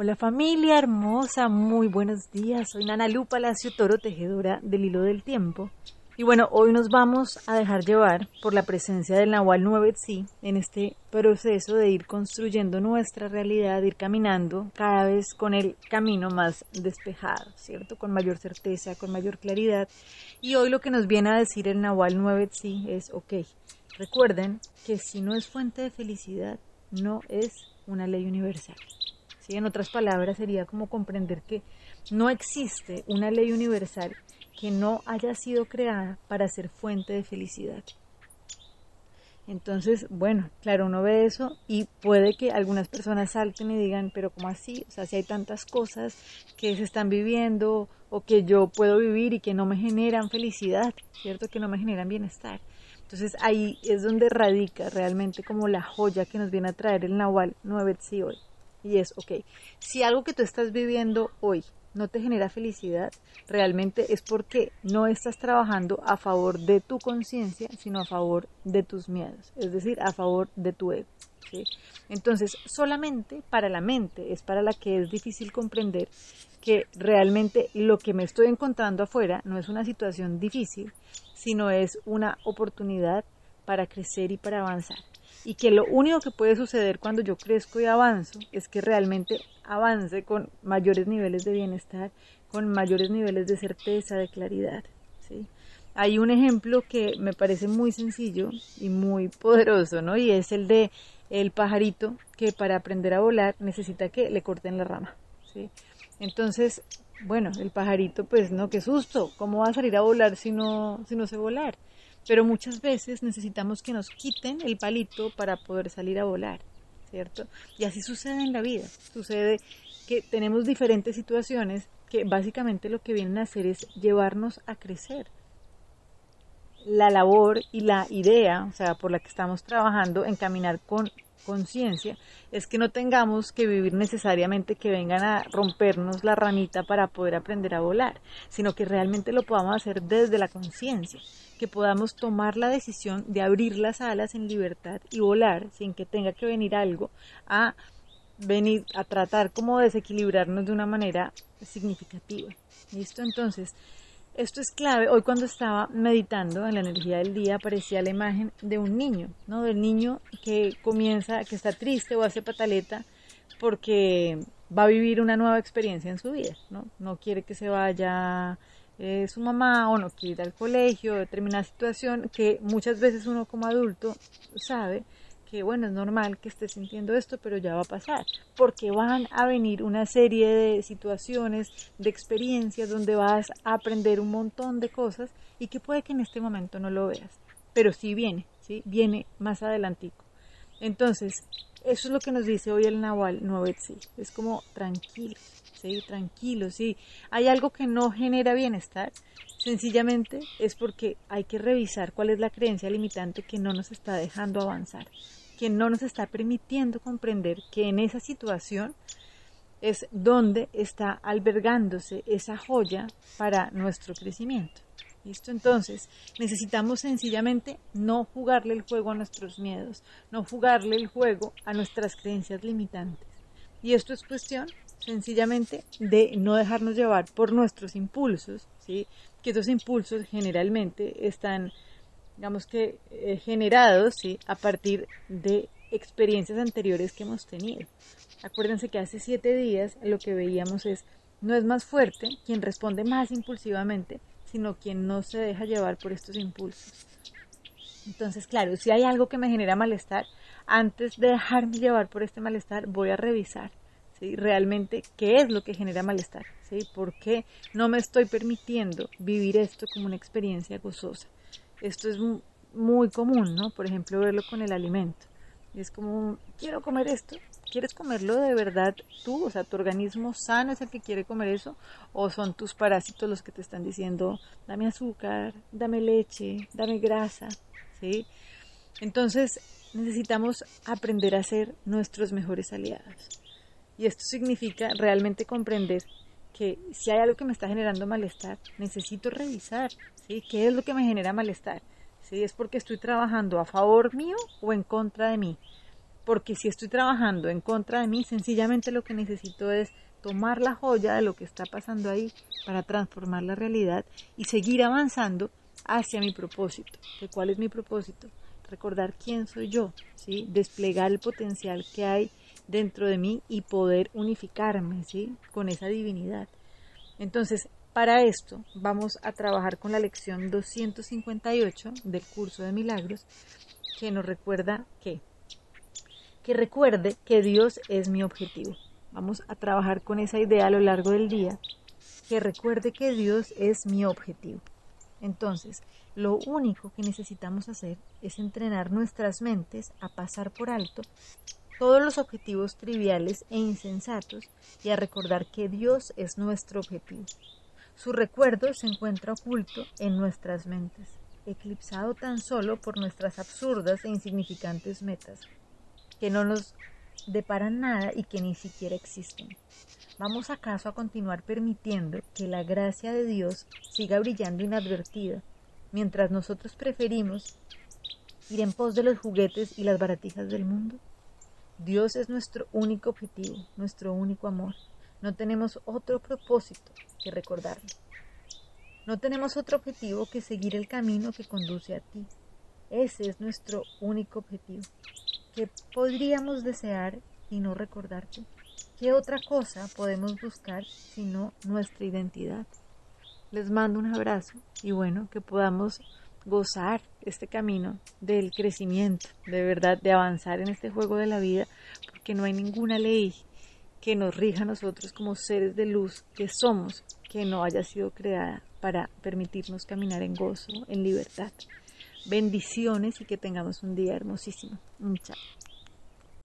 Hola familia hermosa, muy buenos días. Soy Nana Lu Palacio Toro, tejedora del hilo del tiempo. Y bueno, hoy nos vamos a dejar llevar por la presencia del Nahual 9 sí en este proceso de ir construyendo nuestra realidad, ir caminando cada vez con el camino más despejado, ¿cierto? Con mayor certeza, con mayor claridad. Y hoy lo que nos viene a decir el Nahual 9 sí es, ok, recuerden que si no es fuente de felicidad, no es una ley universal. En otras palabras, sería como comprender que no existe una ley universal que no haya sido creada para ser fuente de felicidad. Entonces, bueno, claro, uno ve eso y puede que algunas personas salten y digan, pero ¿cómo así? O sea, si hay tantas cosas que se están viviendo o que yo puedo vivir y que no me generan felicidad, ¿cierto? Que no me generan bienestar. Entonces ahí es donde radica realmente como la joya que nos viene a traer el Nahual 9 hoy. Y es, ok, si algo que tú estás viviendo hoy no te genera felicidad, realmente es porque no estás trabajando a favor de tu conciencia, sino a favor de tus miedos, es decir, a favor de tu ego. Entonces, solamente para la mente es para la que es difícil comprender que realmente lo que me estoy encontrando afuera no es una situación difícil, sino es una oportunidad para crecer y para avanzar y que lo único que puede suceder cuando yo crezco y avanzo es que realmente avance con mayores niveles de bienestar, con mayores niveles de certeza, de claridad. ¿sí? Hay un ejemplo que me parece muy sencillo y muy poderoso, ¿no? Y es el de el pajarito que para aprender a volar necesita que le corten la rama, ¿sí? Entonces, bueno, el pajarito, pues no, qué susto, ¿cómo va a salir a volar si no, si no sé volar? Pero muchas veces necesitamos que nos quiten el palito para poder salir a volar, ¿cierto? Y así sucede en la vida, sucede que tenemos diferentes situaciones que básicamente lo que vienen a hacer es llevarnos a crecer. La labor y la idea, o sea, por la que estamos trabajando en caminar con conciencia, es que no tengamos que vivir necesariamente que vengan a rompernos la ranita para poder aprender a volar, sino que realmente lo podamos hacer desde la conciencia que podamos tomar la decisión de abrir las alas en libertad y volar sin que tenga que venir algo a venir a tratar como desequilibrarnos de una manera significativa. ¿Listo? Entonces, esto es clave. Hoy cuando estaba meditando en la energía del día aparecía la imagen de un niño, ¿no? Del niño que comienza, que está triste o hace pataleta porque va a vivir una nueva experiencia en su vida, ¿no? No quiere que se vaya eh, su mamá o no quiere ir al colegio, determinada situación que muchas veces uno como adulto sabe que bueno, es normal que esté sintiendo esto, pero ya va a pasar, porque van a venir una serie de situaciones, de experiencias donde vas a aprender un montón de cosas y que puede que en este momento no lo veas, pero sí viene, ¿sí? Viene más adelantico. Entonces, eso es lo que nos dice hoy el Nahual Novetzi, es como tranquilo, ¿sí? tranquilo, sí. Hay algo que no genera bienestar, sencillamente es porque hay que revisar cuál es la creencia limitante que no nos está dejando avanzar, que no nos está permitiendo comprender que en esa situación es donde está albergándose esa joya para nuestro crecimiento. ¿Listo? Entonces, necesitamos sencillamente no jugarle el juego a nuestros miedos, no jugarle el juego a nuestras creencias limitantes. Y esto es cuestión sencillamente de no dejarnos llevar por nuestros impulsos, ¿sí? que esos impulsos generalmente están, digamos que, eh, generados ¿sí? a partir de experiencias anteriores que hemos tenido. Acuérdense que hace siete días lo que veíamos es, no es más fuerte quien responde más impulsivamente, sino quien no se deja llevar por estos impulsos. Entonces, claro, si hay algo que me genera malestar, antes de dejarme llevar por este malestar, voy a revisar realmente qué es lo que genera malestar, ¿sí? ¿Por qué no me estoy permitiendo vivir esto como una experiencia gozosa? Esto es muy común, ¿no? Por ejemplo, verlo con el alimento. Es como, quiero comer esto. ¿Quieres comerlo de verdad tú? O sea, ¿tu organismo sano es el que quiere comer eso? ¿O son tus parásitos los que te están diciendo, dame azúcar, dame leche, dame grasa? ¿Sí? Entonces, necesitamos aprender a ser nuestros mejores aliados. Y esto significa realmente comprender que si hay algo que me está generando malestar, necesito revisar, ¿sí? ¿Qué es lo que me genera malestar? ¿Sí? ¿Es porque estoy trabajando a favor mío o en contra de mí? porque si estoy trabajando en contra de mí, sencillamente lo que necesito es tomar la joya de lo que está pasando ahí para transformar la realidad y seguir avanzando hacia mi propósito. ¿De cuál es mi propósito? Recordar quién soy yo, ¿sí? desplegar el potencial que hay dentro de mí y poder unificarme ¿sí? con esa divinidad. Entonces, para esto vamos a trabajar con la lección 258 del curso de milagros que nos recuerda que que recuerde que Dios es mi objetivo. Vamos a trabajar con esa idea a lo largo del día, que recuerde que Dios es mi objetivo. Entonces, lo único que necesitamos hacer es entrenar nuestras mentes a pasar por alto todos los objetivos triviales e insensatos y a recordar que Dios es nuestro objetivo. Su recuerdo se encuentra oculto en nuestras mentes, eclipsado tan solo por nuestras absurdas e insignificantes metas, que no nos deparan nada y que ni siquiera existen. ¿Vamos acaso a continuar permitiendo que la gracia de Dios siga brillando inadvertida, mientras nosotros preferimos ir en pos de los juguetes y las baratijas del mundo? Dios es nuestro único objetivo, nuestro único amor. No tenemos otro propósito que recordarlo. No tenemos otro objetivo que seguir el camino que conduce a ti. Ese es nuestro único objetivo. ¿Qué podríamos desear y no recordarte? ¿Qué otra cosa podemos buscar sino nuestra identidad? Les mando un abrazo y bueno, que podamos gozar este camino del crecimiento, de verdad, de avanzar en este juego de la vida, porque no hay ninguna ley que nos rija a nosotros como seres de luz que somos, que no haya sido creada para permitirnos caminar en gozo, en libertad. Bendiciones y que tengamos un día hermosísimo. Chao.